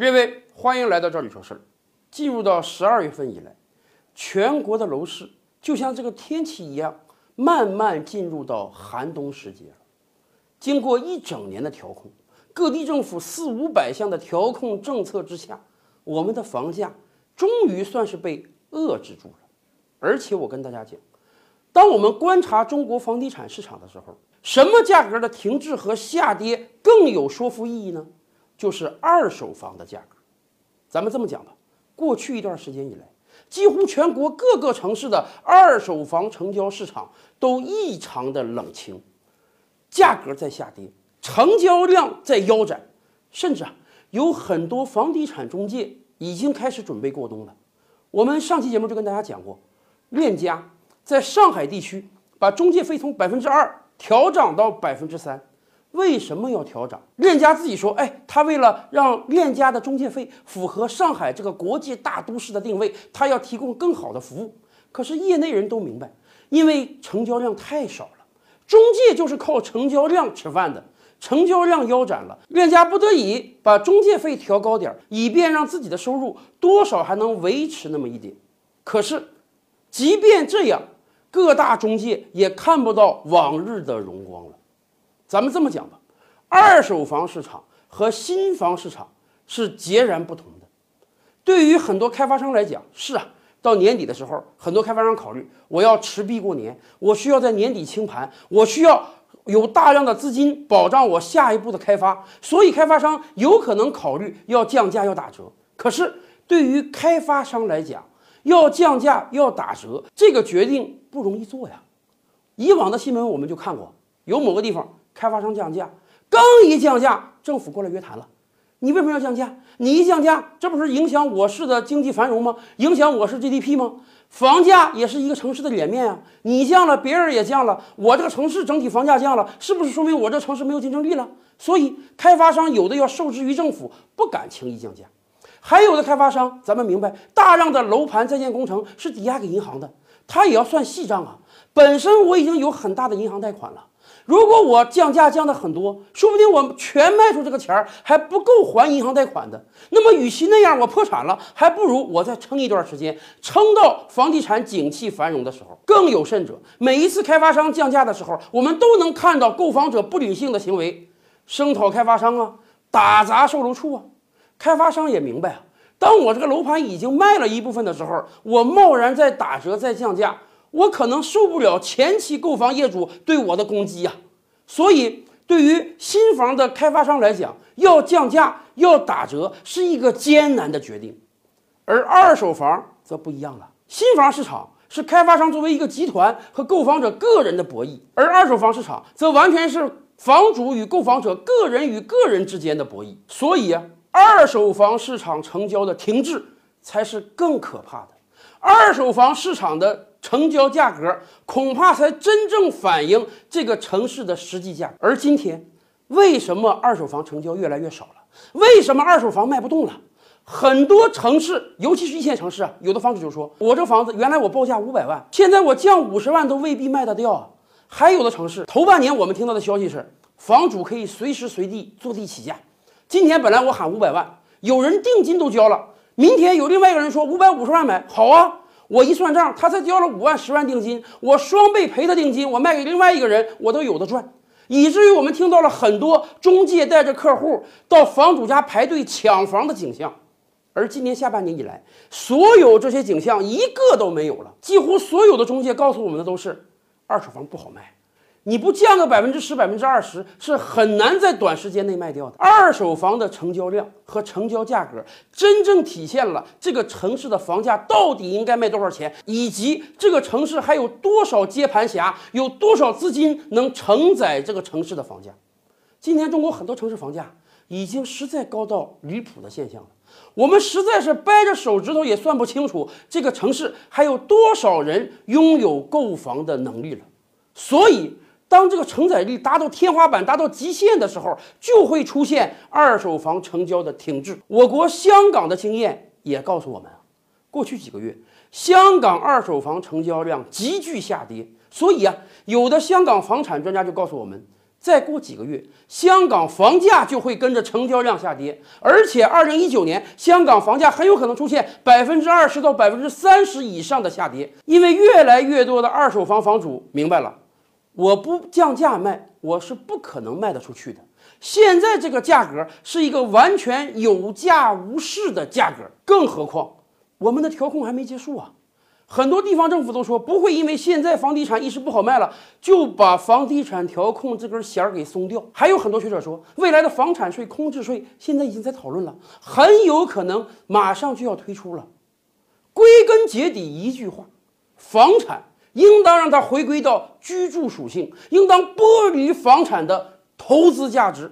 各位，欢迎来到这里说事儿。进入到十二月份以来，全国的楼市就像这个天气一样，慢慢进入到寒冬时节了。经过一整年的调控，各地政府四五百项的调控政策之下，我们的房价终于算是被遏制住了。而且我跟大家讲，当我们观察中国房地产市场的时候，什么价格的停滞和下跌更有说服意义呢？就是二手房的价格，咱们这么讲吧，过去一段时间以来，几乎全国各个城市的二手房成交市场都异常的冷清，价格在下跌，成交量在腰斩，甚至啊，有很多房地产中介已经开始准备过冬了。我们上期节目就跟大家讲过，链家在上海地区把中介费从百分之二调涨到百分之三。为什么要调涨？链家自己说，哎，他为了让链家的中介费符合上海这个国际大都市的定位，他要提供更好的服务。可是业内人都明白，因为成交量太少了，中介就是靠成交量吃饭的，成交量腰斩了，链家不得已把中介费调高点，以便让自己的收入多少还能维持那么一点。可是，即便这样，各大中介也看不到往日的荣光了。咱们这么讲吧，二手房市场和新房市场是截然不同的。对于很多开发商来讲，是啊，到年底的时候，很多开发商考虑，我要持币过年，我需要在年底清盘，我需要有大量的资金保障我下一步的开发，所以开发商有可能考虑要降价、要打折。可是对于开发商来讲，要降价、要打折，这个决定不容易做呀。以往的新闻我们就看过，有某个地方。开发商降价，刚一降价，政府过来约谈了。你为什么要降价？你一降价，这不是影响我市的经济繁荣吗？影响我市 GDP 吗？房价也是一个城市的脸面啊！你降了，别人也降了，我这个城市整体房价降了，是不是说明我这城市没有竞争力了？所以开发商有的要受制于政府，不敢轻易降价；还有的开发商，咱们明白，大量的楼盘在建工程是抵押给银行的，他也要算细账啊。本身我已经有很大的银行贷款了。如果我降价降的很多，说不定我全卖出这个钱儿还不够还银行贷款的。那么，与其那样我破产了，还不如我再撑一段时间，撑到房地产景气繁荣的时候。更有甚者，每一次开发商降价的时候，我们都能看到购房者不理性的行为，声讨开发商啊，打砸售楼处啊。开发商也明白啊，当我这个楼盘已经卖了一部分的时候，我贸然再打折再降价。我可能受不了前期购房业主对我的攻击呀，所以对于新房的开发商来讲，要降价要打折是一个艰难的决定，而二手房则不一样了。新房市场是开发商作为一个集团和购房者个人的博弈，而二手房市场则完全是房主与购房者个人与个人之间的博弈。所以，二手房市场成交的停滞才是更可怕的。二手房市场的。成交价格恐怕才真正反映这个城市的实际价。而今天，为什么二手房成交越来越少了？为什么二手房卖不动了？很多城市，尤其是一线城市啊，有的房主就说：“我这房子原来我报价五百万，现在我降五十万都未必卖得掉啊。”还有的城市，头半年我们听到的消息是，房主可以随时随地坐地起价。今天本来我喊五百万，有人定金都交了，明天有另外一个人说五百五十万买，好啊。我一算账，他才交了五万十万定金，我双倍赔他定金，我卖给另外一个人，我都有的赚，以至于我们听到了很多中介带着客户到房主家排队抢房的景象，而今年下半年以来，所有这些景象一个都没有了，几乎所有的中介告诉我们的都是，二手房不好卖。你不降个百分之十、百分之二十，是很难在短时间内卖掉的。二手房的成交量和成交价格，真正体现了这个城市的房价到底应该卖多少钱，以及这个城市还有多少接盘侠，有多少资金能承载这个城市的房价。今天中国很多城市房价已经实在高到离谱的现象了，我们实在是掰着手指头也算不清楚这个城市还有多少人拥有购房的能力了。所以。当这个承载力达到天花板、达到极限的时候，就会出现二手房成交的停滞。我国香港的经验也告诉我们，过去几个月香港二手房成交量急剧下跌。所以啊，有的香港房产专家就告诉我们，再过几个月，香港房价就会跟着成交量下跌，而且二零一九年香港房价很有可能出现百分之二十到百分之三十以上的下跌，因为越来越多的二手房房主明白了，我不降价卖，我是不可能卖得出去的。现在这个价格是一个完全有价无市的价格，更何况我们的调控还没结束啊。很多地方政府都说不会因为现在房地产一时不好卖了，就把房地产调控这根弦儿给松掉。还有很多学者说，未来的房产税、空置税现在已经在讨论了，很有可能马上就要推出了。归根结底一句话，房产应当让它回归到居住属性，应当剥离房产的投资价值。